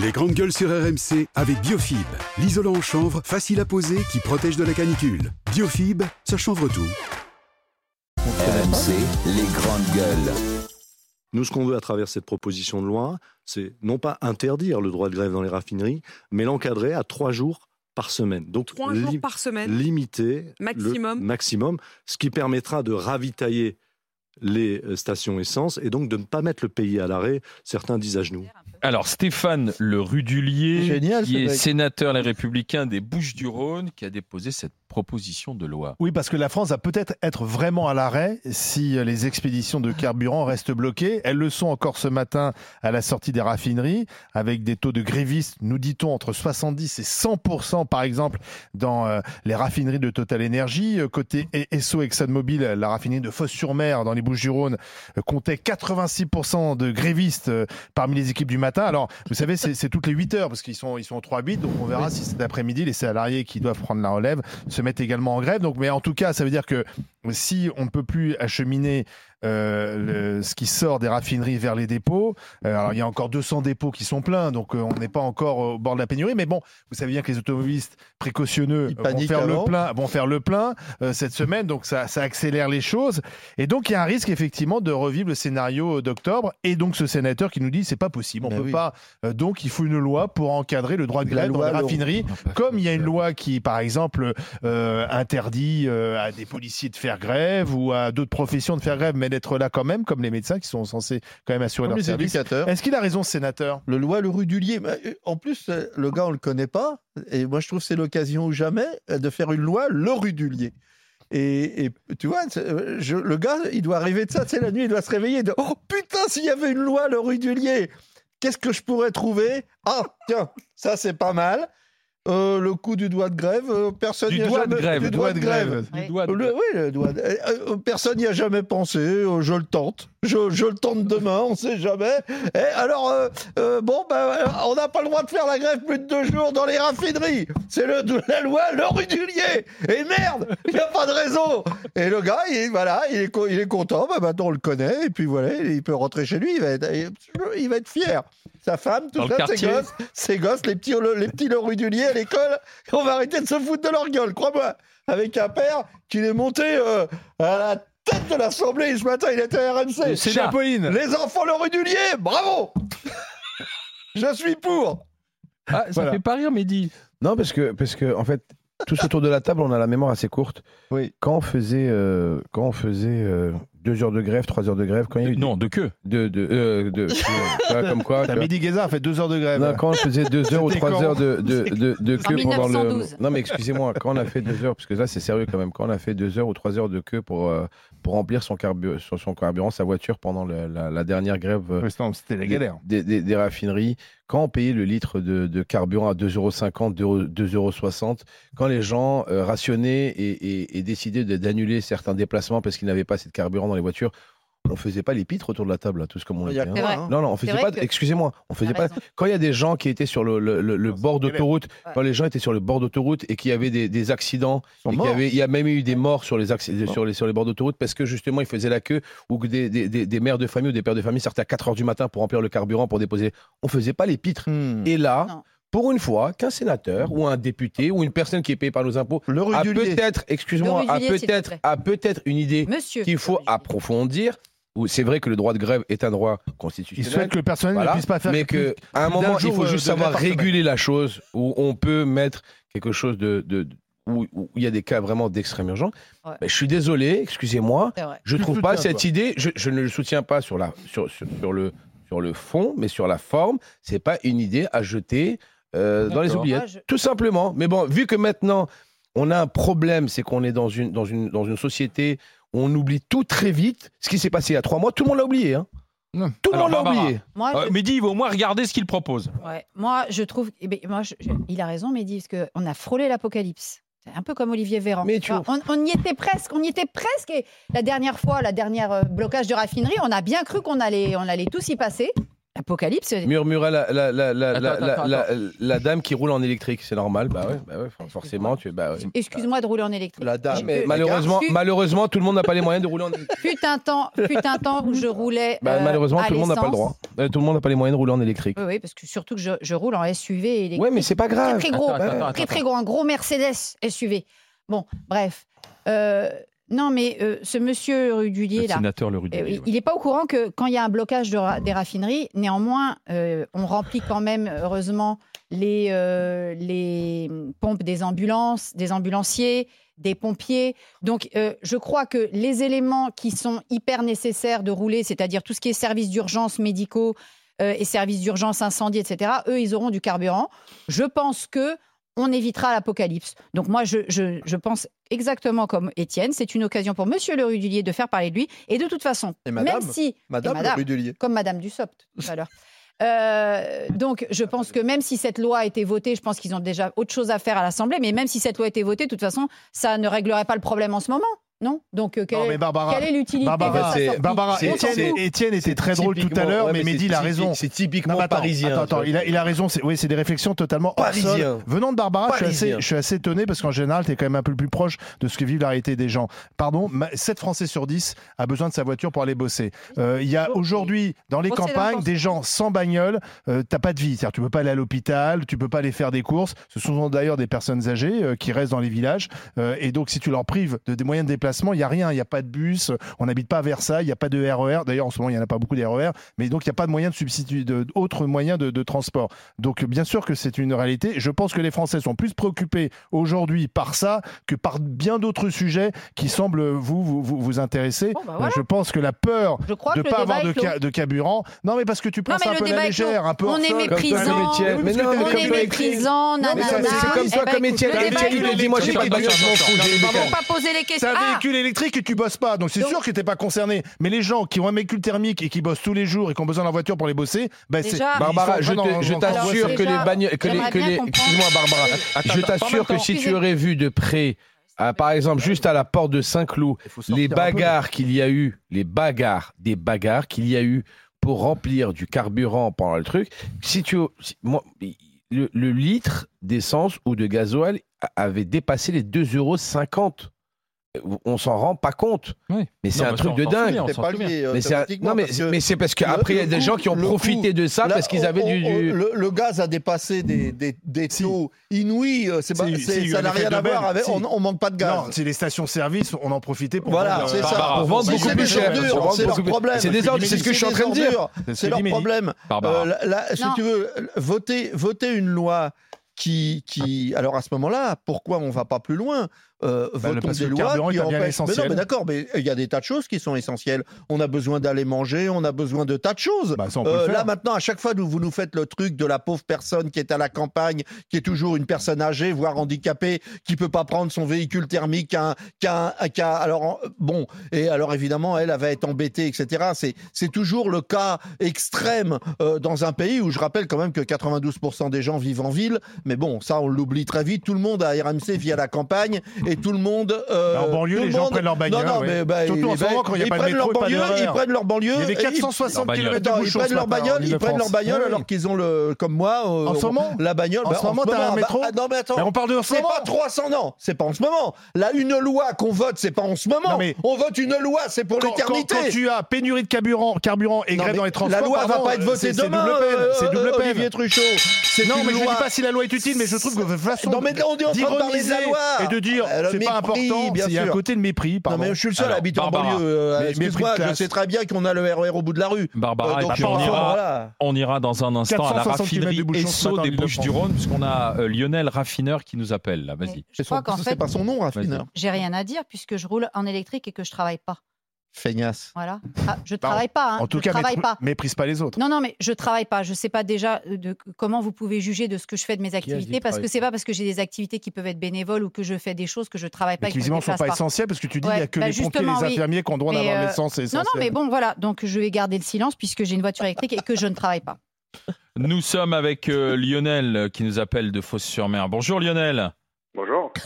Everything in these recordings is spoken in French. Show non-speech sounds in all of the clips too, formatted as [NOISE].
Les grandes gueules sur RMC avec Biofib, l'isolant en chanvre facile à poser qui protège de la canicule. Biofib, ça chanvre tout. RMC, les grandes gueules. Nous, ce qu'on veut à travers cette proposition de loi, c'est non pas interdire le droit de grève dans les raffineries, mais l'encadrer à trois jours par semaine. Donc, Trois jours par semaine. limiter Maximum. le maximum, ce qui permettra de ravitailler les euh, stations essence et donc de ne pas mettre le pays à l'arrêt. Certains disent à genoux. Alors Stéphane Le Rudulier, Génial, qui est mec. sénateur Les Républicains des Bouches-du-Rhône, qui a déposé cette proposition de loi. Oui, parce que la France va peut-être être vraiment à l'arrêt si euh, les expéditions de carburant restent bloquées. Elles le sont encore ce matin à la sortie des raffineries, avec des taux de grévistes, nous dit-on, entre 70 et 100 par exemple, dans euh, les raffineries de Total Energy. Côté ESSO ExxonMobil, la raffinerie de Fosse-sur-Mer, dans les Bouches-du-Rhône, euh, comptait 86 de grévistes euh, parmi les équipes du matin. Alors, vous savez, c'est toutes les 8 heures, parce qu'ils sont, ils sont en 3 bits, donc on verra si cet après-midi, les salariés qui doivent prendre la relève se mettent également en grève. Donc, mais en tout cas, ça veut dire que si on ne peut plus acheminer euh, le- ce qui sort des raffineries vers les dépôts, euh, alors il y a encore 200 dépôts qui sont pleins, donc euh, on n'est pas encore au bord de la pénurie. Mais bon, vous savez bien que les automobilistes précautionneux vont faire, le plein, vont faire le plein cette semaine, donc ça, ça accélère les choses. Et donc il y a un risque effectivement de revivre le scénario d'octobre. Et donc ce sénateur qui nous dit c'est pas possible, on Ben peut oui. pas. donc il faut une loi pour encadrer le droit de grève dans les raffineries. Comme il y a une loi qui, par exemple, interdit à des policiers de faire grève ou à d'autres professions de faire grève, mais d'être là quand même, comme les médecins qui sont censés quand même assurer Comme leur les service. éducateurs. Est-ce qu'il a raison, sénateur? Le loi le Rudulier. Mais, euh, En plus, euh, le gars, on le connaît pas. Et moi, je trouve que c'est l'occasion ou jamais euh, de faire une loi le Rudulier. Et, et tu vois, je- le gars, il doit arriver de ça, c'est la nuit, il doit se réveiller. De, oh putain, s'il y avait une loi le Rudulier, qu'est-ce que je pourrais trouver? Ah, tiens, ça c'est pas mal. Euh, le coup du doigt de grève, euh, personne Du n'y a doigt de jamais- grève, du doigt de grève. Du doigt de- Le- oui, le doigt. de- euh, personne n'y a jamais pensé. je le tente. Je, je le tente demain. On sait jamais. Et alors, bon, ben, on n'a pas le droit de faire la grève plus de deux jours dans les raffineries. C'est le, la loi le rudulier. Et merde, il n'y a pas de raison. Et le gars, il, voilà, il est, il est content. Ben, maintenant, on le connaît. Et puis voilà, il peut rentrer chez lui. Il va être, il va être fier. Sa femme, tout Dans le ça, ses quartier. gosses, ses gosses, les petits, les petits le rudulier à l'école. On va arrêter de se foutre de leur gueule, crois-moi. Avec un père qui est monté euh, à la tête de l'Assemblée ce matin, il était à RMC. C'est. Pauline Les enfants le rudulier, bravo [LAUGHS] Je suis pour Ah, ça Voilà. fait pas rire, Mehdi. Non, parce que, parce que, en fait, tous autour de la table, on a la mémoire assez courte. Oui. Quand on faisait, euh, quand on faisait euh, deux heures de grève, trois heures de grève, quand il y a eu Non, de que de, de, euh, de- tu vois, [LAUGHS] comme quoi. tu T'as vois. Mehdi Guézard fait deux heures de grève. Non, quand on faisait deux heures ou C'était trois quand heures de, de, [LAUGHS] de, de queue pendant le. 1912. Non, mais excusez-moi, quand on a fait deux heures, parce que là c'est sérieux quand même, quand on a fait deux heures ou trois heures de queue pour, euh, pour remplir son, carbu son, son carburant, sa voiture pendant le- la, la dernière grève euh, Ouais, non, C'était la des, galère. des, des- des raffineries, quand on payait le litre de, carburant à 2,50 euros, 2,60 euros, quand les gens euh, rationnaient et, décidaient d'annuler certains déplacements parce qu'ils n'avaient pas assez de carburant dans les voitures, on faisait pas les pitres autour de la table, là, tous comme on était. hein. Non, non, on faisait pas. que- Excusez-moi, on faisait T'as pas. raison. Quand il y a des gens qui étaient sur le, le- bord d'autoroute, Ouais. quand les gens étaient sur le bord d'autoroute et qu'il y avait des, des accidents, et y avait, il y a même eu des morts sur les, acc- sur les, sur les bords d'autoroute parce que justement ils faisaient la queue ou que des, des, des- des mères de famille ou des pères de famille sortaient à 4 heures du matin pour remplir le carburant pour déposer. On faisait pas les pitres. Hmm. Et là, Non. pour une fois, qu'un sénateur ou un député ou une personne qui est payée par nos impôts Le a peut-être, excuse-moi, a peut-être, a peut-être une idée Monsieur. qu'il faut approfondir. C'est vrai que le droit de grève est un droit Il constitutionnel. souhaite que le personnel Voilà. ne puisse pas faire mais que que à un moment, il faut euh, juste savoir réguler la chose où on peut mettre quelque chose de, où, où il y a des cas vraiment d'extrême urgence. Ouais. Mais je suis désolé, excusez-moi, je Tu trouve pas cette toi. idée. Je, je ne le soutiens pas sur la sur, sur, sur le sur le fond, mais sur la forme, c'est pas une idée à jeter euh, dans les oubliettes, je- tout simplement. Mais bon, vu que maintenant on a un problème, c'est qu'on est dans une dans une dans une société on oublie tout très vite. Ce qui s'est passé il y a trois mois, tout le monde l'a oublié. Hein. Non. Tout le monde l'a oublié. Moi, Euh, je- Mehdi, il va au moins regarder ce qu'il propose. Ouais. Moi, je trouve. eh ben, moi, je- je- il a raison, Mehdi, parce qu'on a frôlé l'apocalypse. C'est un peu comme Olivier Véran. Mais tu- on, on y était presque, on y était presque. Et la dernière fois, la dernière euh, blocage de raffinerie, on a bien cru qu'on allait, on allait tous y passer. Apocalypse. Murmurait la, la, la, la, Attends, la, attends, la, attends. la- la dame qui roule en électrique, c'est normal. Bah ouais, bah ouais, forcément. Tu, bah ouais. Excuse-moi de rouler en électrique. La dame. Mais euh, malheureusement, fut- malheureusement, tout le monde n'a pas les moyens de rouler en électrique. Fut un temps, fut un temps où je roulais. Bah, euh, malheureusement, à tout le monde n'a pas le droit. Euh, Tout le monde n'a pas les moyens de rouler en électrique. Oui, oui, parce que surtout que je, je roule en SUV électrique. Ouais, mais c'est pas très grave. très gros, Attends, attends, attends, très très gros, un gros Mercedes SUV. Bon, bref. Euh, non, mais euh, ce monsieur Rudulier Le là, sénateur Le euh, Rudulier. ouais. il n'est pas au courant que quand il y a un blocage de ra- des raffineries, néanmoins, euh, on remplit quand même, heureusement, les, euh, les pompes des ambulances, des ambulanciers, des pompiers. Donc, je crois que les éléments qui sont hyper nécessaires de rouler, c'est-à-dire tout ce qui est services d'urgence médicaux et services d'urgence incendie, etc., eux, ils auront du carburant. Je pense que on évitera l'apocalypse. Donc moi, je, je- je pense exactement comme Étienne, c'est une occasion pour Monsieur le Rudulier de faire parler de lui. Et de toute façon, Et madame même si Madame, madame. le comme Madame Dussopt tout à l'heure. Euh, donc, je pense que même si cette loi a été votée, je pense qu'ils ont déjà autre chose à faire à l'Assemblée, mais même si cette loi a été votée, de toute façon, ça ne réglerait pas le problème en ce moment, non Donc, euh, quelle, Non, mais Barbara, quelle est l'utilité Barbara, de sa Barbara, Étienne, était très drôle tout à l'heure, ouais, mais Mehdi, il a raison. C'est Non, typiquement attends, parisien. Attends, il a, il a raison. C'est, oui, c'est des réflexions totalement hors Parisien. sol. Venant de Barbara, je suis, assez, je suis assez étonné parce qu'en général, tu es quand même un peu plus proche de ce que vivent la réalité des gens. Pardon, 7 Français sur 10 a besoin de sa voiture pour aller bosser. Euh, Il y a aujourd'hui, dans les campagnes, des gens sans bagnole. Euh, t'as pas de vie. C'est-à-dire, tu peux pas aller à l'hôpital, tu peux pas aller faire des courses. Ce sont d'ailleurs des personnes âgées euh, qui restent dans les villages. Euh, et donc, si tu leur prives de, des moyens de déplacement, il y a rien. Il n'y a pas de bus. On n'habite pas à Versailles. Il n'y a pas de RER. D'ailleurs, en ce moment, il n'y en a pas beaucoup des RER. Mais donc, il n'y a pas de moyen de substituer, d'autres moyens de, de transport. Donc, bien sûr que c'est une réalité. Je pense que les Français sont plus préoccupés aujourd'hui par ça que par bien d'autres sujets qui semblent vous vous, vous, vous intéresser. Bon, bah voilà. Je pense que la peur Je crois de ne pas avoir de, ca- carburant. Non, mais parce que tu prends Non, ça mais un peu la légère, un peu On est méprisant. Mais non, On est méprisant, c'est comme Eh toi, ben, comme Étienne. Étienne, il dit Moi, j'ai pas de bagnole, je m'en fous. pas poser les questions. Ah, véhicule électrique et tu bosses pas, donc c'est Donc- sûr que t'es pas concerné. Mais les gens qui ont un véhicule thermique et qui bossent tous les jours et qui ont besoin de la voiture pour les bosser, ben c'est. Déjà- ils Barbara, sont je pas te- dans- je dans- t'assure que déjà, les bagnoles, que les, j'aimerais que bien les, comprendre. excuse-moi Barbara, Attends, je attends, t'assure que si tu aurais vu de près, ah, par exemple juste à la porte de Saint-Cloud, les bagarres qu'il y a eu, les bagarres, des bagarres qu'il y a eu pour remplir du carburant pendant le truc, si tu, si- moi, le, le litre d'essence ou de gasoil a- avait dépassé les 2,50 euros. On s'en rend pas compte, Oui. mais c'est un truc de dingue. pas lié, euh, Mais c'est un- automatiquement, non mais parce c'est qu'après il y a des gens qui ont profité de ça Là, parce qu'ils avaient on- du, le, le gaz a dépassé des, des, des Si. taux inouïs. euh, C'est pas, Si, ça n'a rien à voir avec. Si. On, on manque pas de gaz. Non, c'est les stations-service, on en profitait pour. Voilà, vendre, euh, ça. Pour beaucoup c'est plus des cher. C'est leur problème. C'est des c'est ce que je suis en train de dire. C'est leur problème. Euh, si tu veux, voter, voter une loi qui, qui. Alors à ce moment-là, pourquoi on va pas plus loin? Euh, Bah, Votons des lois qui empêchent. Mais non, mais d'accord, mais il y a des tas de choses qui sont essentielles. On a besoin d'aller manger, on a besoin de tas de choses. Bah, ça, Euh, là maintenant, à chaque fois, nous, vous nous faites le truc de la pauvre personne qui est à la campagne, qui est toujours une personne âgée, voire handicapée, qui peut pas prendre son véhicule thermique, qu'un, qu'un, qu'un- alors bon, et alors évidemment, elle, elle va être embêtée, etc. C'est, c'est toujours le cas extrême euh, dans un pays où je rappelle quand même que 92% des gens vivent en ville, mais bon, ça on l'oublie très vite. Tout le monde à RMC via la campagne et tout le monde. euh, Bah, en banlieue, tout le les gens monde- prennent leur bagnole, Non, non, ouais. mais bah, Surtout en ils- ce moment, quand il y a pas de prennent métro pas banlieue, ils prennent leur banlieue. Il y avait et ils- 460 Leur km de ils prennent leur bagnole, ils prennent leur bagnole alors qu'ils ont le, comme moi, euh, En ce moment la bagnole. En bah, ce moment, t'as un bah, métro ah, non mais attends, Mais on parle de c'est pas 300 non, c'est pas en ce moment. Là, une loi qu'on vote, c'est pas en ce moment. Non, mais- On vote une loi, c'est pour quand- l'éternité. quand tu as pénurie de carburant, carburant et grève dans les transports, la loi pardon, va pas être euh, votée c'est- demain. C'est double peine. euh, C'est double euh, peine. Olivier Truchot. C'est Non, mais je ne loi- dis pas si la loi est utile, mais je trouve que de façon Non, mais on est en train de parler de la d'ironiser loi. et de dire Euh, le c'est pas mépris, important, bien il y a un sûr. côté de mépris. Non Pardon. mais je suis le seul Alors, en Barbara. banlieue. euh, Mais- Excuse-moi, mépris de je classe. sais très bien qu'on a le RER au bout de la rue. Barbara, Euh, et donc, puis on ira, voilà. on ira dans un instant à la 460 km raffinerie ce Esso matin en des. Bouches-du-Rhône, puisqu'on a euh, Lionel Raffineur qui nous appelle. Là, vas-y. Je crois qu'en C'est fait, pas son nom, raffineur. j'ai rien à dire puisque je roule en électrique et que je travaille pas. Feignasse. Voilà. Ah, je Bah, travaille pas. Hein. En tout je cas, travaille mépr- pas. méprise pas les autres. Non, non, mais je travaille pas. Je sais pas déjà euh, de comment vous pouvez juger de ce que je fais de mes activités qu'il parce que c'est pas parce que j'ai des activités qui peuvent être bénévoles ou que je fais des choses que je travaille pas Mais qui que je me visiblement ne sont pas pas. essentiels parce que tu dis il n'y a que bah, les pompiers et les oui. infirmiers qui ont le droit d'avoir euh, l'essence, Non, non, mais bon, voilà. Donc je vais garder le silence puisque j'ai une voiture électrique et que je ne travaille pas. Nous sommes avec euh, Lionel euh, qui nous appelle de Fos-sur-Mer. Bonjour Lionel.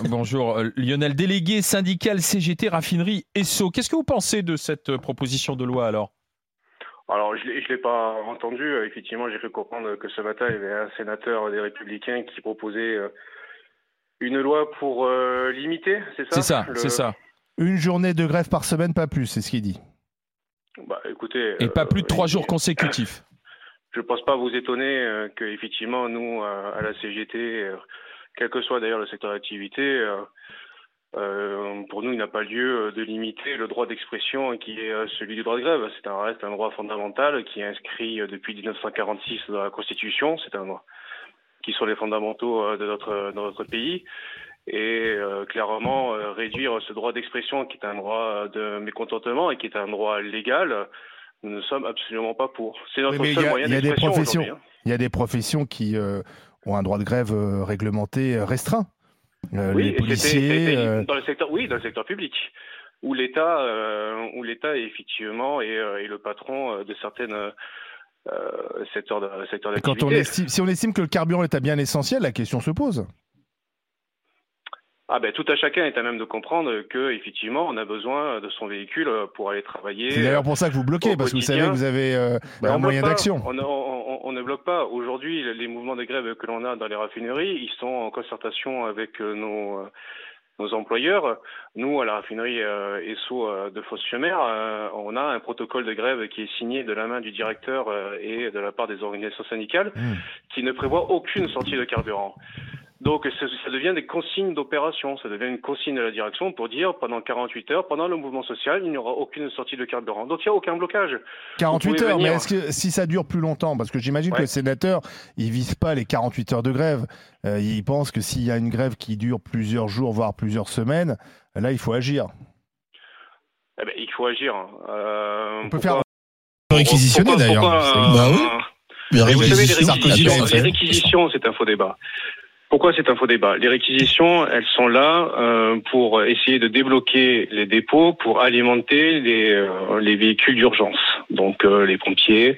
Bonjour. Euh, Lionel, délégué syndical CGT Raffinerie Esso. Qu'est-ce que vous pensez de cette euh, proposition de loi alors? Alors, je ne l'ai pas entendu. Euh, Effectivement, j'ai cru comprendre que ce matin, il y avait un sénateur des Républicains qui proposait une loi pour euh, limiter, c'est ça? C'est ça, le- c'est ça. Une journée de grève par semaine, pas plus, c'est ce qu'il dit. Bah, écoutez. Et pas plus de trois jours consécutifs. [COUGHS] Je ne pense pas vous étonner euh, que, effectivement, nous, à la CGT, euh, quel que soit d'ailleurs le secteur d'activité, euh, euh, pour nous, il n'a pas lieu euh, de limiter le droit d'expression qui est celui du droit de grève. C'est un reste un droit fondamental qui est inscrit depuis 1946 dans la Constitution. C'est un droit qui sont les fondamentaux de notre, de notre pays. Et euh, clairement, réduire ce droit d'expression qui est un droit de mécontentement et qui est un droit légal, nous ne sommes absolument pas pour. C'est notre Oui, seul a- moyen d'expression hein. Il y a des professions qui euh, ont un droit de grève euh, réglementé euh, restreint. Euh, Oui, les policiers. dans le secteur, oui, dans le secteur public, où l'État, euh, où l'État effectivement est, est le patron de certaines euh, secteurs, quand d'activité. on estime, si on estime que le carburant est un bien essentiel, la question se pose. Ah ben tout à chacun est à même de comprendre que effectivement on a besoin de son véhicule pour aller travailler. C'est d'ailleurs pour ça que vous bloquez, parce que vous savez que vous avez euh, Ben, un moyen d'action. On, ne- on- on- on ne bloque pas. Aujourd'hui, les mouvements de grève que l'on a dans les raffineries, ils sont en concertation avec euh, nos, euh, nos employeurs. Nous, à la raffinerie euh, Esso euh, de Fos-Chemer, euh, on a un protocole de grève qui est signé de la main du directeur euh, et de la part des organisations syndicales Mmh. qui ne prévoit aucune sortie de carburant. Donc ça, ça devient des consignes d'opération, ça devient une consigne de la direction pour dire pendant 48 heures, pendant le mouvement social, il n'y aura aucune sortie de carburant. Donc il n'y a aucun blocage. 48 Vous pouvez heures, mais est-ce que si ça dure plus longtemps, parce que j'imagine que le sénateur, il vise pas les 48 heures de grève, Euh, il pense que s'il y a une grève qui dure plusieurs jours, voire plusieurs semaines, là il faut agir. Eh ben, il faut agir. Euh, On peut faire réquisitionner d'ailleurs. Bah oui. Les réquisitions, c'est un faux débat. Pourquoi c'est un faux débat Les réquisitions, elles sont là euh, pour essayer de débloquer les dépôts pour alimenter les, euh, les véhicules d'urgence. Donc euh, les pompiers,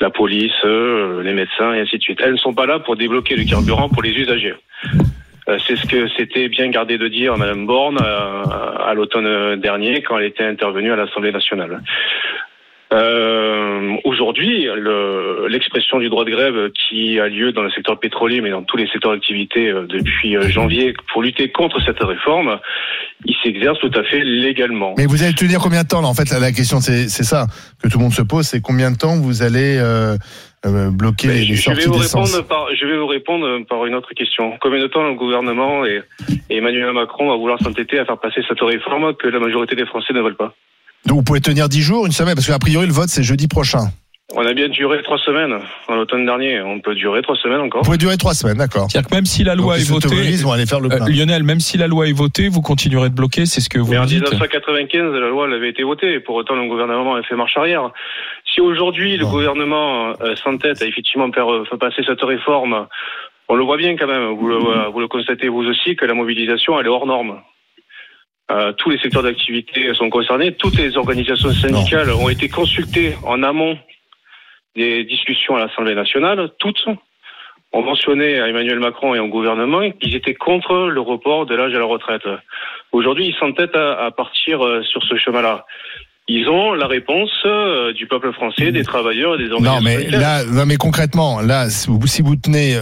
la police, les médecins et ainsi de suite. Elles ne sont pas là pour débloquer le carburant pour les usagers. C'est ce que s'était bien gardé de dire Madame Borne à l'automne dernier quand elle était intervenue à l'Assemblée nationale. Euh, Aujourd'hui, le- l'expression du droit de grève qui a lieu dans le secteur pétrolier, mais dans tous les secteurs d'activité euh, depuis euh, janvier, pour lutter contre cette réforme, il s'exerce tout à fait légalement. Mais vous allez tenir combien de temps là? En fait, la, la question c'est ça que tout le monde se pose, c'est combien de temps vous allez euh, euh, bloquer les, je, je vais vous répondre par, je vais vous répondre par une autre question. Combien de temps le gouvernement et, et Emmanuel Macron va vouloir s'entêter à faire passer cette réforme que la majorité des Français ne veulent pas? Donc vous pouvez tenir 10 jours, une semaine, parce qu'a priori le vote c'est jeudi prochain. On a bien duré trois semaines en l'automne dernier. On peut durer trois semaines encore. Vous pouvez durer 3 semaines, d'accord. C'est-à-dire que même si la loi Donc, est votée, s'autorisent, vont aller faire le euh. Lionel, même si la loi est votée, vous continuerez de bloquer, c'est ce que vous Mais en me dites. 1995, la loi elle avait été votée. et Pour autant, le gouvernement a fait marche arrière. Si aujourd'hui le Bon. gouvernement euh, s'entête à effectivement faire, euh, faire passer cette réforme, on le voit bien quand même. Vous le, euh, vous le constatez vous aussi que la mobilisation elle est hors norme. Euh, tous les secteurs d'activité sont concernés. Toutes les organisations syndicales ont été consultées en amont des discussions à l'Assemblée nationale. Toutes ont mentionné à Emmanuel Macron et au gouvernement qu'ils étaient contre le report de l'âge à la retraite. Aujourd'hui, ils s'entêtent à, à partir euh, sur ce chemin-là. Ils ont la réponse euh, du peuple français, des travailleurs et des Non, organisations mais syndicales. là, non, mais concrètement, là, si vous, si vous tenez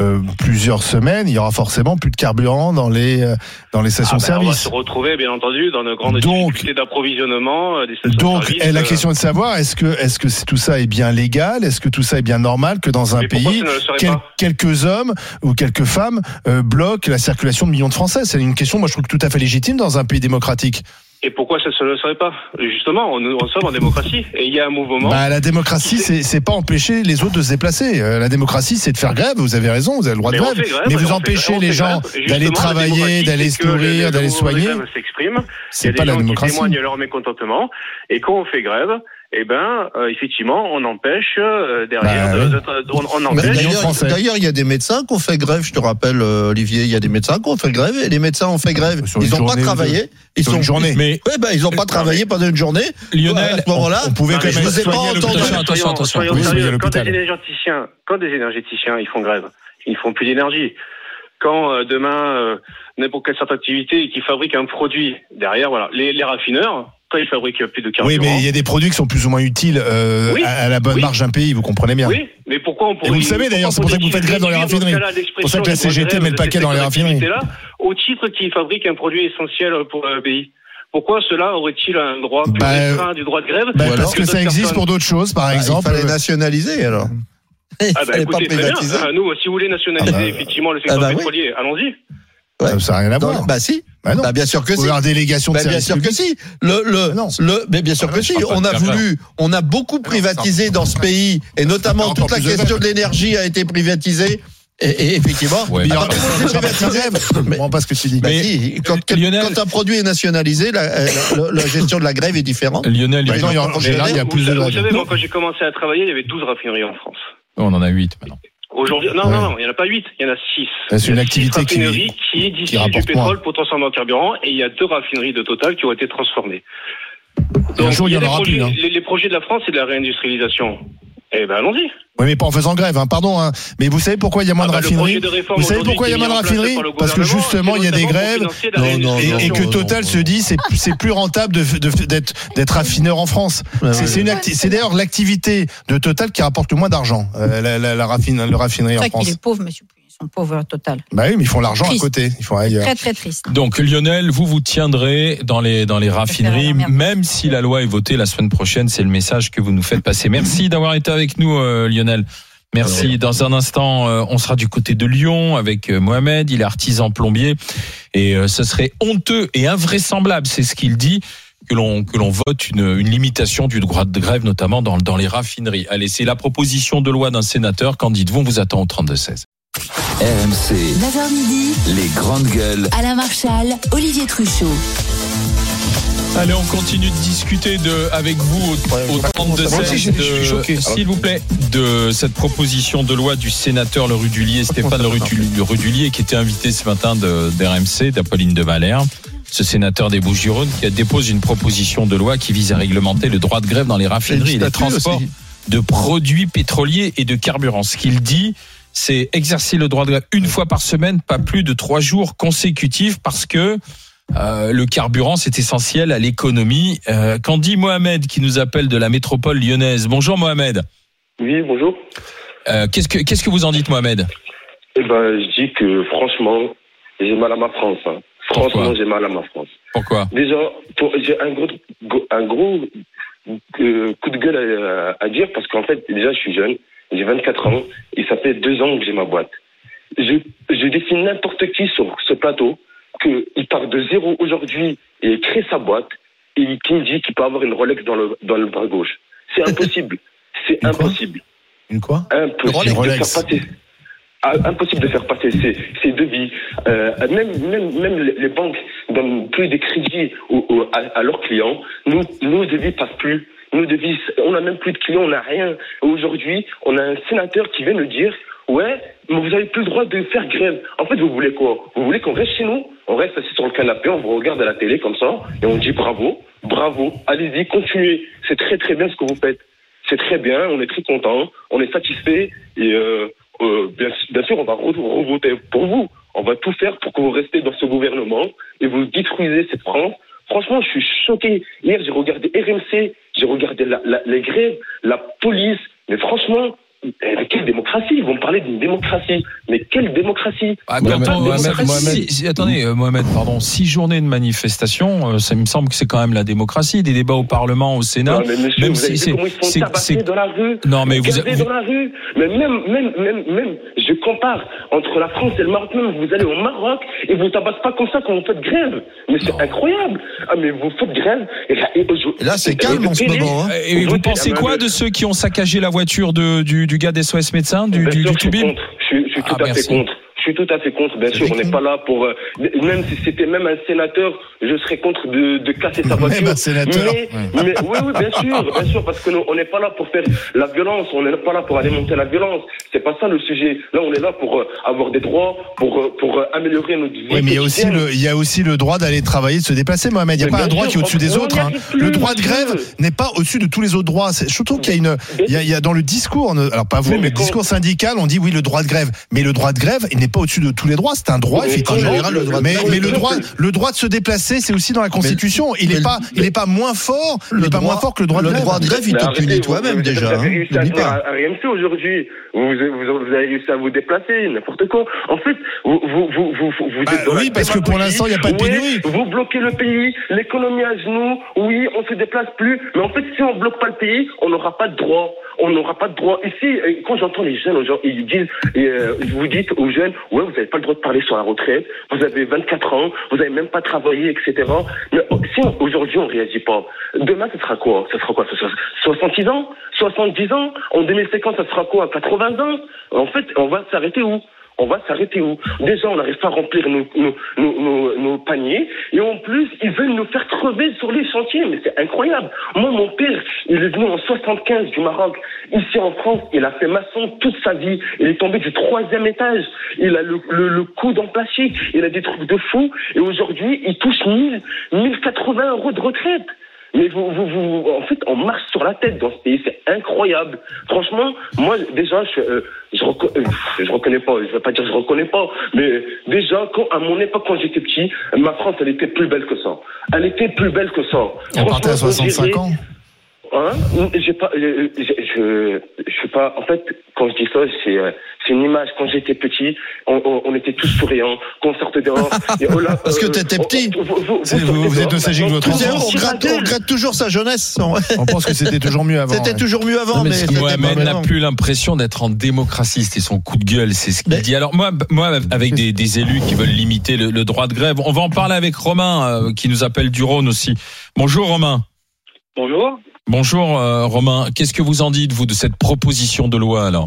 euh, plusieurs semaines, il y aura forcément plus de carburant dans les euh, dans les Ah ben, on va stations-service. se retrouver, bien entendu, dans de grandes Donc- difficultés d'approvisionnement euh, des Donc, stations-service. eh, la question est de savoir est-ce que est-ce que tout ça est bien légal Est-ce que tout ça est bien normal que dans un mais pays quel- quelques hommes ou quelques femmes bloquent la circulation de millions de Français? C'est une question, moi, je trouve tout à fait légitime dans un pays démocratique. Et pourquoi ça ne le serait pas? Justement, on, on sommes en démocratie et il y a un mouvement. Bah, la démocratie, c'est pas empêcher les autres de se déplacer. Euh, la démocratie, c'est de faire grève. Vous avez raison, vous avez le droit Mais de grève. mais vous empêchez les gens d'aller travailler, démocratie, d'aller se nourrir, le d'aller soigner. C'est pas la gens qui démocratie. témoignent leur mécontentement. Et quand on fait grève, eh ben, euh, effectivement, on empêche euh, derrière, Bah, de- de- on, on empêche. D'ailleurs, il y a des médecins qui ont fait grève. Je te rappelle, euh, Olivier, il y a des médecins qui ont fait grève et les médecins ont fait grève. Sur Ils n'ont pas travaillé. Ils Sur sont une journée. Mais Ouais, ben, ils n'ont pas travaillé pendant une journée. Lionel, à ce moment-là, on pouvait Non, quand mais même je vous ai pas entendu. Attention, attention, Soyons- soyons. Quand des énergéticiens, quand des énergéticiens, ils font grève, ils ne font plus d'énergie. Quand euh, demain, euh, n'importe quelle sorte d'activité qui fabrique un produit derrière, voilà, les, les raffineurs, quand ils fabriquent plus de Oui, mais il y a des produits qui sont plus ou moins utiles euh, Oui. à, à la bonne Oui. marge d'un pays, vous comprenez bien. Oui, mais pourquoi on pourrait. vous le savez, d'ailleurs, c'est pour ça que vous faites grève dans les raffineries. C'est pour ça que la CGT met le paquet dans les raffineries. Là, au titre qu'ils fabriquent un produit essentiel pour le pays. Pourquoi cela aurait-il un droit plus Bah, restreint du droit de grève Bah, parce que ça existe personnes pour d'autres choses, par Bah, exemple. il fallait nationaliser alors. Ah bah écoutez, très bien. Ah, Nous, si vous voulez nationaliser Ah bah, effectivement le secteur ah bah oui. pétrolier, allons-y. Ouais. Ça n'a rien à Non, voir. bah si. Bah non. Bah, bien sûr que si. délégation de Bah, bien sûr que si. Le, le, Non. le, mais bien sûr Ah que si. On a voulu, on a beaucoup privatisé dans ce pays, et notamment toute la question de l'énergie a été privatisée. Et, et effectivement, Ouais, Mais il y aura Ah, pas ce que tu dis. Bah Mais, si, quand, quand- Lionel- quand un produit est nationalisé, la, euh, la- la gestion de la grève est différente. Lionel, Bah, il- non, il y aura- mais là, il y a plus de Vous savez, moi, quand j'ai commencé à travailler, il y avait 12 raffineries en France. on en a 8 maintenant. Aujourd'hui, non, Ouais. non, non, il n'y en a pas 8, il y en a 6. C'est une y activité six qui- qui, distillent du pétrole pour transformer en carburant et il y a deux raffineries de Total qui ont été transformées. Et un jour, il y en des aura projets, plus. hein. les, les projets de la France, c'est de la réindustrialisation. Eh ben, allons-y. Oui, mais pas en faisant grève, hein, pardon. Hein. Mais vous savez pourquoi il y a moins Ah de bah, projet de réforme Vous savez pourquoi il y a moins de le Parce que justement, il y a des grèves la Non, non, et, et que non, Total non, se dit c'est c'est plus rentable d'être d'être raffineur en France. C'est ouais. c'est une acti- c'est d'ailleurs l'activité de Total qui rapporte le moins d'argent, euh, la, la, la raffine- le raffinerie C'est en vrai qu'il France. est pauvre, monsieur. Sont pauvres total. Bah oui, mais ils font l'argent à côté. Ils font ailleurs. Très, très triste. Donc Lionel, vous vous tiendrez dans les dans les raffineries, même si la loi est votée la semaine prochaine. C'est le message que vous nous faites passer. Merci d'avoir été avec nous, euh, Lionel. Merci. Dans un instant, euh, on sera du côté de Lyon avec euh, Mohamed. Il est artisan plombier et euh, ce serait honteux et invraisemblable, c'est ce qu'il dit, que l'on que l'on vote une, une limitation du droit de grève, notamment dans dans les raffineries. Allez, c'est la proposition de loi d'un sénateur. Qu'en dites-vous? On vous attend au 32 16. RMC, 9h midi, les grandes gueules. Alain Marchal, Olivier Truchot. Allez, on continue de discuter de, avec vous au, au je sais pas 32 comment ça va. 16 Je suis de- choqué. s'il vous plaît, de cette proposition de loi du sénateur Le Rudulier, Stéphane Le Rudulier, qui était invité ce matin de- d'RMC, d'Apolline de Valère. Ce sénateur des Bouches-du-Rhône qui a déposé une proposition de loi qui vise à réglementer le droit de grève dans les raffineries et les transports aussi. de produits pétroliers et de carburant. Ce qu'il dit, c'est exercer le droit de grève une fois par semaine, pas plus de trois jours consécutifs, parce que euh, le carburant, c'est essentiel à l'économie. Euh, dit Mohamed, qui nous appelle de la métropole lyonnaise Bonjour Mohamed. Oui, bonjour. Euh, Qu'est-ce que qu'est-ce que vous en dites, Mohamed? Eh ben, je dis que franchement, j'ai mal à ma France. hein. Franchement, j'ai mal à ma France. Pourquoi? Déjà, pour- j'ai un gros, un gros euh, coup de gueule à, à dire parce qu'en fait, déjà, je suis jeune, j'ai 24 ans et ça fait deux ans que j'ai ma boîte. Je, je défie n'importe qui sur ce plateau qu'il part de zéro aujourd'hui et crée sa boîte et qui me dit qu'il peut avoir une Rolex dans le, dans le bras gauche. C'est impossible. [LAUGHS] C'est impossible. Une quoi? Impossible Une de faire passer. Ah, Impossible de faire passer ces, ces devis. Euh, même, même, même les les banques donnent plus de crédits aux- aux- à, à leurs clients. Nous, nos devis passent plus. Nos devis, on n'a même plus de clients, on n'a rien. Aujourd'hui, on a un sénateur qui vient nous dire Ouais, mais vous avez plus le droit de faire grève. En fait, vous voulez quoi? Vous voulez qu'on reste chez nous? On reste assis sur le canapé, on vous regarde à la télé comme ça, et on dit bravo, bravo, allez-y, continuez. C'est très très bien ce que vous faites. C'est très bien, on est très content, on est satisfait, et euh, euh, bien, sûr, on va revoter pour vous. On va tout faire pour que vous restez dans ce gouvernement et vous détruisez cette France. Franchement, je suis choqué. Hier, j'ai regardé RMC, j'ai regardé la- la- les grèves, la police, mais franchement, quelle démocratie? Ils vont me parler d'une démocratie. Mais quelle démocratie? Ah, si- attendez, euh, Mohamed, pardon, six journées de manifestation, euh, ça me semble que c'est quand même la démocratie, des débats au Parlement, au Sénat. Non, mais monsieur, même vous si c'est- dans la rue Non, mais vous- vous- dans la rue Mais même, même, même, même, je compare entre la France et le Maroc, même vous allez au Maroc et vous tabassez pas comme ça quand vous faites grève. Mais c'est incroyable Ah, mais vous faites grève et, et- et- Là, c'est calme en ce moment. hein. Et vous pensez Ah, quoi mais- de ceux qui ont saccagé la voiture de, du, du gars d'SOS médecin, du, Bien du, sûr, du je suis contre. Je suis, je suis tout Ah, à merci. fait contre. Je suis tout à fait contre, bien sûr. On n'est pas là pour. euh, même si c'était même un sénateur, je serais contre de, de casser sa voiture. Même un sénateur. Mais, mais oui, oui, bien sûr, bien sûr, parce que nous, on n'est pas là pour faire la violence. On n'est pas là pour alimenter la violence. C'est pas ça le sujet. Là, on est là pour euh, avoir des droits, pour euh, pour améliorer notre vie. Oui, mais il y a aussi le, il y a aussi le droit d'aller travailler, de se déplacer, Mohamed. Il n'y a Mais pas un droit sûr, qui est au-dessus des autres. hein. plus, Le droit de grève n'est pas au-dessus de tous les autres droits. Je trouve qu'il y a une, il y a, il y a dans le discours, alors pas vous, Mais- le discours syndical, on dit oui le droit de grève, mais le droit de grève, il n'est pas au-dessus de tous les droits. C'est un droit, effectivement. en général, le droit mais, mais le droit, le droit de se déplacer, c'est aussi dans la Constitution. Il mais est le- pas, il est pas moins fort. Il le pas moins fort que le droit de le grève. droit de grève, il te punit toi-même déjà. Vous avez hein. RMC aujourd'hui. Vous, vous, vous avez réussi à vous déplacer, n'importe quoi. En fait, vous, vous, vous, vous, Bah oui, parce que pour l'instant, il y a pas de pénurie. Vous bloquez le pays, l'économie à genoux. Oui, on se déplace plus. Mais en fait, si on bloque pas le pays, on n'aura pas de droit. On n'aura pas de droit. Ici, euh, quand j'entends les jeunes, aujourd'hui, ils disent, euh, vous dites aux jeunes, ouais, vous n'avez pas le droit de parler sur la retraite. Vous avez 24 ans, vous n'avez même pas travaillé, etc. Mais oh, si aujourd'hui on réagit pas, demain ce sera quoi? Ce sera quoi? Ce sera 66 ans? 70 ans? En 2050, ça sera quoi? 80 ans? En fait, on va s'arrêter où? On va s'arrêter où Déjà, on n'arrive pas à remplir nos, paniers. Et en plus, ils veulent nous faire crever sur les chantiers. Mais c'est incroyable. Moi, mon père, il est venu en 75 du Maroc. Ici en France, il a fait maçon toute sa vie. Il est tombé du troisième étage. Il a le, le, le coude en. Il a des trucs de fou. Et aujourd'hui, il touche 1000, 1080 euros de retraite. Mais vous, vous, vous, en fait, on marche sur la tête dans ce pays, c'est incroyable. Franchement, moi, déjà, je, euh, je, reco- euh, je reconnais pas, je vais pas dire je reconnais pas, mais déjà, quand, à mon époque, quand j'étais petit, ma France, elle était plus belle que ça. Elle était plus belle que ça. On partait à Franchement, 65 dirait- ans. Hein J'ai pas, euh, je, je, je suis pas. En fait, quand je dis ça, c'est, euh, c'est une image. Quand j'étais petit, on, on, on était tous souriants. Quand on sortait dehors, et oh là, [LAUGHS] Parce que euh, t'étais petit. on- vous, vous, vous- vous êtes nostalgique de votre tout le on regrette toujours sa jeunesse. On pense que c'était toujours mieux avant. C'était ouais. toujours mieux avant, Non, mais mais Mohamed n'a plus l'impression d'être en démocratie. C'était son coup de gueule, c'est ce qu'il Mais- dit. Alors moi, moi, avec des, des élus qui veulent limiter le, le droit de grève, on va en parler avec Romain euh, qui nous appelle du Rhône aussi. Bonjour Romain. Bonjour. Bonjour euh, Romain. Qu'est-ce que vous en dites vous de cette proposition de loi alors?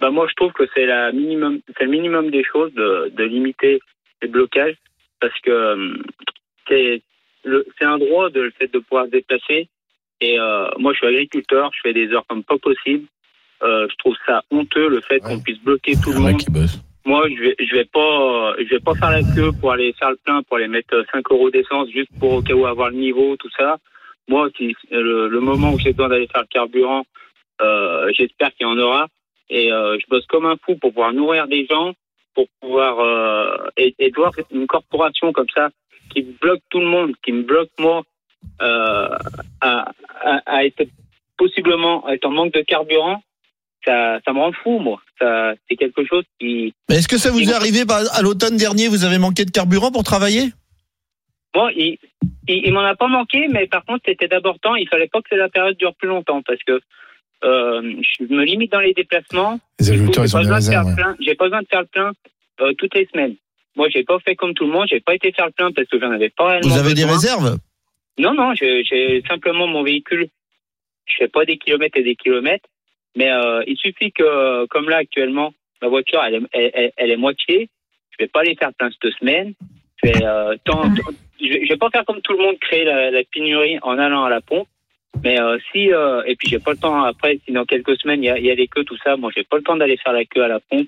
Bah moi je trouve que c'est la minimum, c'est le minimum des choses de, de limiter les blocages parce que hum, c'est le, c'est un droit de le fait de pouvoir se déplacer. Et euh, moi je suis agriculteur, je fais des heures comme pas possible. Euh, je trouve ça honteux le fait qu'on puisse bloquer tout le monde. qui bosse. Moi, je vais, je vais pas, je vais pas faire la queue pour aller faire le plein, pour aller mettre 5 euros d'essence juste pour au cas où avoir le niveau, tout ça. Moi, si, le, le moment où j'ai besoin d'aller faire le carburant, euh, j'espère qu'il y en aura. Et euh, je bosse comme un fou pour pouvoir nourrir des gens, pour pouvoir euh, et, et de voir une corporation comme ça qui bloque tout le monde, qui me bloque moi, à, à, à être possiblement à être en manque de carburant, ça, ça me rend fou, moi. Ça, c'est quelque chose qui, Mais est-ce que ça vous est arrivé à l'automne dernier Vous avez manqué de carburant pour travailler? Bon, il, il, il m'en a pas manqué, mais par contre, c'était d'abord temps. Il fallait pas que la période dure plus longtemps parce que euh, je me limite dans les déplacements. Les agriculteurs, ils ont pas des besoin de faire réserves. le ouais. plein. J'ai pas besoin de faire le plein euh, toutes les semaines. Moi, j'ai pas fait comme tout le monde. J'ai pas été faire le plein parce que j'en avais pas réellement Vous avez des réserves? Non, non, j'ai j'ai simplement mon véhicule. Je fais pas des kilomètres et des kilomètres, mais euh, il suffit que, comme là actuellement, ma voiture, elle est, elle, elle- elle est moitié. Je vais pas aller faire plein cette semaine. Je vais, euh, tant- tant- je vais, vais pas faire comme tout le monde, créer la, la pénurie en allant à la pompe. Mais euh, si euh, et puis j'ai pas le temps après, si dans quelques semaines il y a, y a les queues tout ça, moi j'ai pas le temps d'aller faire la queue à la pompe,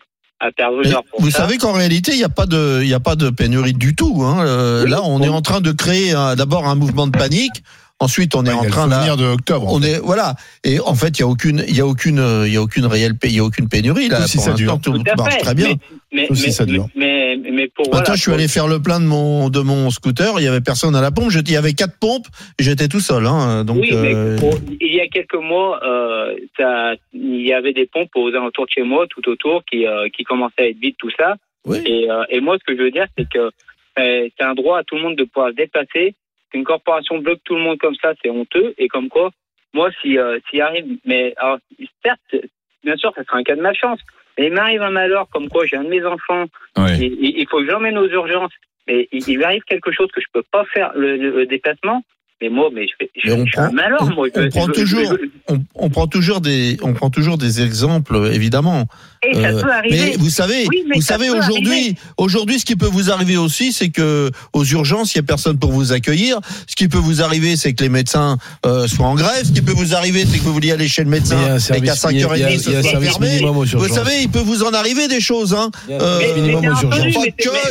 Mais pour Vous ça. savez qu'en réalité, il n'y a pas de, il y a pas de pénurie du tout. Hein. Euh, Oui. là, on est en train de créer d'abord un mouvement de panique. Ensuite, on est en train là. de octobre. en On fait. est voilà et en fait il y a aucune il y a aucune euh, il y a aucune réelle il y a aucune pénurie là si pour ça l'instant dure. tout, Tout à marche fait. très bien. Mais, si mais, ça dure. mais, mais, pour Maintenant voilà, je suis pour- allé faire le plein de mon de mon scooter il y avait personne à la pompe il y avait quatre pompes et j'étais tout seul hein donc oui, mais euh, pour- il y a quelques mois, euh, ça, il y avait des pompes aux alentours de chez moi, tout autour, qui, euh, qui commençaient à être vides, tout ça. Oui. Et, euh, et moi, ce que je veux dire, c'est que c'est un droit à tout le monde de pouvoir se déplacer. Qu'une corporation bloque tout le monde comme ça, c'est honteux. Et comme quoi, moi, si euh, s'il arrive, mais alors, certes, bien sûr, ça sera un cas de malchance. Mais il m'arrive un malheur, comme quoi j'ai un de mes enfants, Ouais. et- et- il faut que j'emmène aux urgences. Mais il, il m'arrive quelque chose que je peux pas faire le, le- le déplacement. Mais moi, mais je fais, je, Mais on je fais un prend- malheur, on- moi. Je- on prend je- toujours- je- on, on prend toujours des on prend toujours des exemples évidemment Et ça Euh, peut arriver. mais vous savez, Oui, mais vous savez aujourd'hui, aujourd'hui, ce qui peut vous arriver aussi, c'est que aux urgences, il y a personne pour vous accueillir. Ce qui peut vous arriver, c'est que les médecins euh, soient en grève. Ce qui peut vous arriver, c'est que vous vouliez aller chez le médecin et qu'à 5h30 il y a- il y a ce un soit service fermé. minimum aux Vous urgences. savez, il peut vous en arriver des choses. Hein. Il y a un Euh, urgences.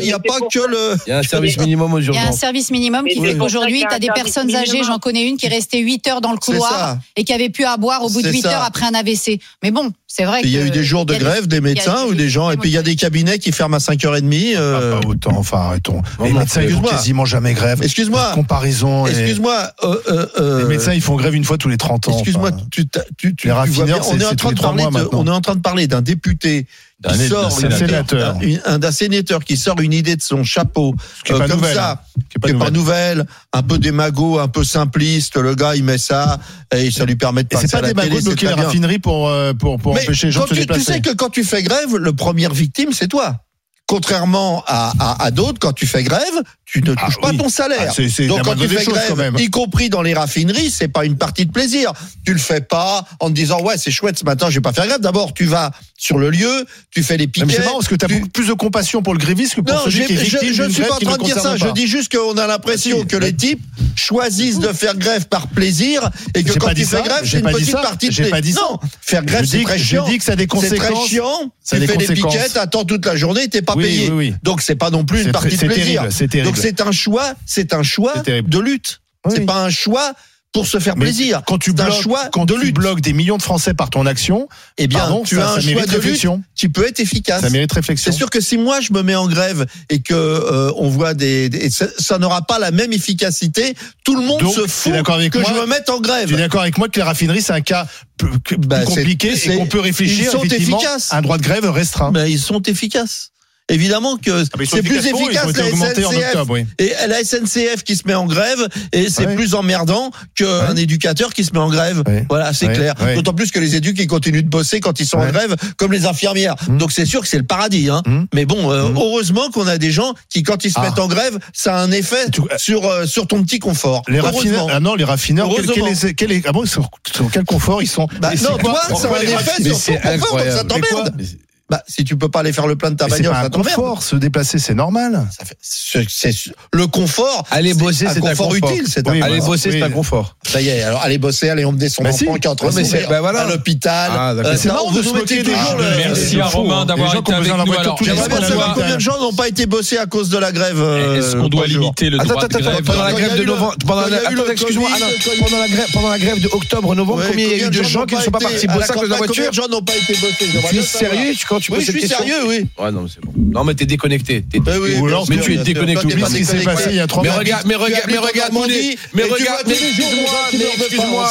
n'y a pas que le. Il y a un service minimum aux Il y a un urgences. service minimum qui fait qu'aujourd'hui, tu as des personnes j'en connais une qui est restée 8 heures dans le couloir et qui avait pu à boire au bout de C'est 8 ça. heures après un AVC. Mais bon, c'est vrai Il y a eu des jours de grève des médecins ou des gens, et puis il y a des cabinets qui ferment à 5h30. euh, Pas autant, enfin arrêtons. Les non, médecins ils font quasiment jamais grève. Excuse-moi. Comparaison. et- Excuse-moi. euh, euh, euh, Les médecins ils font grève une fois tous les 30 ans. Excuse-moi, enfin. tu, tu, tu, Les raffineurs, on est en train de parler, mois de- maintenant. on est en train de parler d'un député qui d'un sort une- sénateur. un sénateur qui sort une idée de son chapeau qui euh, pas comme nouvelle, ça, hein. qui est pas, nouvelle, un peu démago, un peu simpliste. Le gars, il met ça et ça lui permet de passer c'est pas à la télé, de c'est bloquer bien. raffineries pour, euh, pour, pour Mais empêcher les gens de se tu, tu déplacer. sais que quand tu fais grève, le première victime, c'est toi. Contrairement à, à, à d'autres, quand tu fais grève, tu ne touches pas oui. ton salaire. Ah, c'est- c'est Donc la quand moindre tu des fais choses, grève, quand même. y compris dans les raffineries, c'est pas une partie de plaisir. Tu le fais pas en te disant ouais c'est chouette ce matin, je vais pas faire grève. D'abord tu vas sur le lieu, tu fais les piquets. mais c'est marrant parce que tu as beaucoup plus de compassion pour le gréviste que pour Non, celui qui est je, victime je d'une suis pas en ne train de dire ça. Je dis juste qu'on a l'impression Ah, si. que les types choisissent de faire grève par plaisir et que quand fais ça, grève, c'est une petite partie de plaisir. Non, faire grève, c'est très que- je chiant. dis que ça a des C'est très conséquences. chiant. Tu des fais conséquences. piquets, t'attends toute la journée, t'es pas payé. Donc c'est pas non plus une partie de plaisir. terrible, c'est terrible. C'est un choix, c'est un choix de lutte. Oui. C'est pas un choix pour se faire Mais plaisir. Quand tu un bloques, choix quand de tu lutte. bloques des millions de Français par ton action, Eh bien, pardon, tu ça- as ça un choix de lutte réflexion. qui peut être efficace. ça mérite réflexion. C'est sûr que si moi je me mets en grève et que euh, on voit des, des- ça, ça n'aura pas la même efficacité, tout le monde Donc, se fout d'accord avec que moi je me mette en grève. Tu es d'accord avec moi que les raffineries, c'est un cas plus, plus Bah, compliqué c'est- et qu'on peut réfléchir ils sont efficaces. un droit de grève restreint. Ben, ils sont efficaces. Évidemment que Ah, c'est plus efficace la SNCF octobre, oui. et la SNCF qui se met en grève et c'est Ouais. plus emmerdant qu'un éducateur qui se met en grève. Ouais. Voilà, c'est clair. D'autant plus que les éduques ils continuent de bosser quand ils sont en grève, comme les infirmières. Mm. Donc c'est sûr que c'est le paradis. Hein. Mm. Mais bon, euh, Mm. heureusement qu'on a des gens qui, quand ils se Ah. mettent en grève, ça a un effet Tu- sur euh, sur ton petit confort. Les raffineurs, ah non, les raffineurs, quel, quel est- quel est- ah bon, sur, sur quel confort ils sont Bah, non, toi, ça a un effet sur ton confort, donc ça t'emmerde. Bah, si tu peux pas aller faire le plein de ta Mais c'est bagnole, ça un confort, se déplacer, c'est normal. Ça fait- c'est- c'est- le confort. Aller bosser, c'est un confort confort. utile. C'est Oui, un Aller bosser, oui. c'est un confort. Ça y est, alors allez bosser, allez emmener son Bah enfant si. qui est entre Ouais, mais mourir c'est- bah voilà. à l'hôpital. Ah. Euh, C'est non, marrant vous de se nous mettez toujours gens. le- Merci à Romain hein. d'avoir été avec nous. Alors, J'aimerais savoir combien de gens n'ont pas été bossés à cause de la grève. euh, Est-ce qu'on doit limiter le droit de attends, attends, grève pendant la grève de novembre, pendant quand il y la, grève, pendant la grève de octobre, novembre, combien il y a eu de gens qui ne sont pas partis bosser à cause de la voiture Combien de gens n'ont pas été bossés Tu es sérieux tu- Oui, je suis sérieux, oui. Ouais, non, mais c'est bon. Non, mais t'es déconnecté. T'es- Bah oui, mais tu es déconnecté. Toi, t'es Oublie pas ce qui s'est déconnecté. passé il y a trois Mais mois. regarde, mais regarde, mais regarde, mais regarde, vois mais excuse-moi, mais.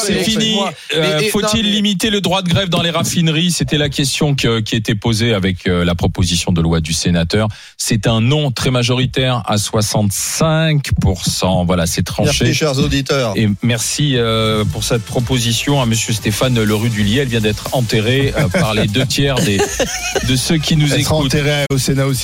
C'est fini. Euh, Mais- et- Faut-il limiter le droit de grève dans les raffineries? C'était la question que- qui était posée avec euh, la proposition de loi du sénateur. C'est un non très majoritaire à 65%. Voilà, c'est tranché. Merci, chers auditeurs. Et merci euh, pour cette proposition à Monsieur Stéphane Lerudulier. Elle vient d'être enterrée par les deux tiers des, de ceux qui nous Elle sera écoutent. enterrée au Sénat aussi.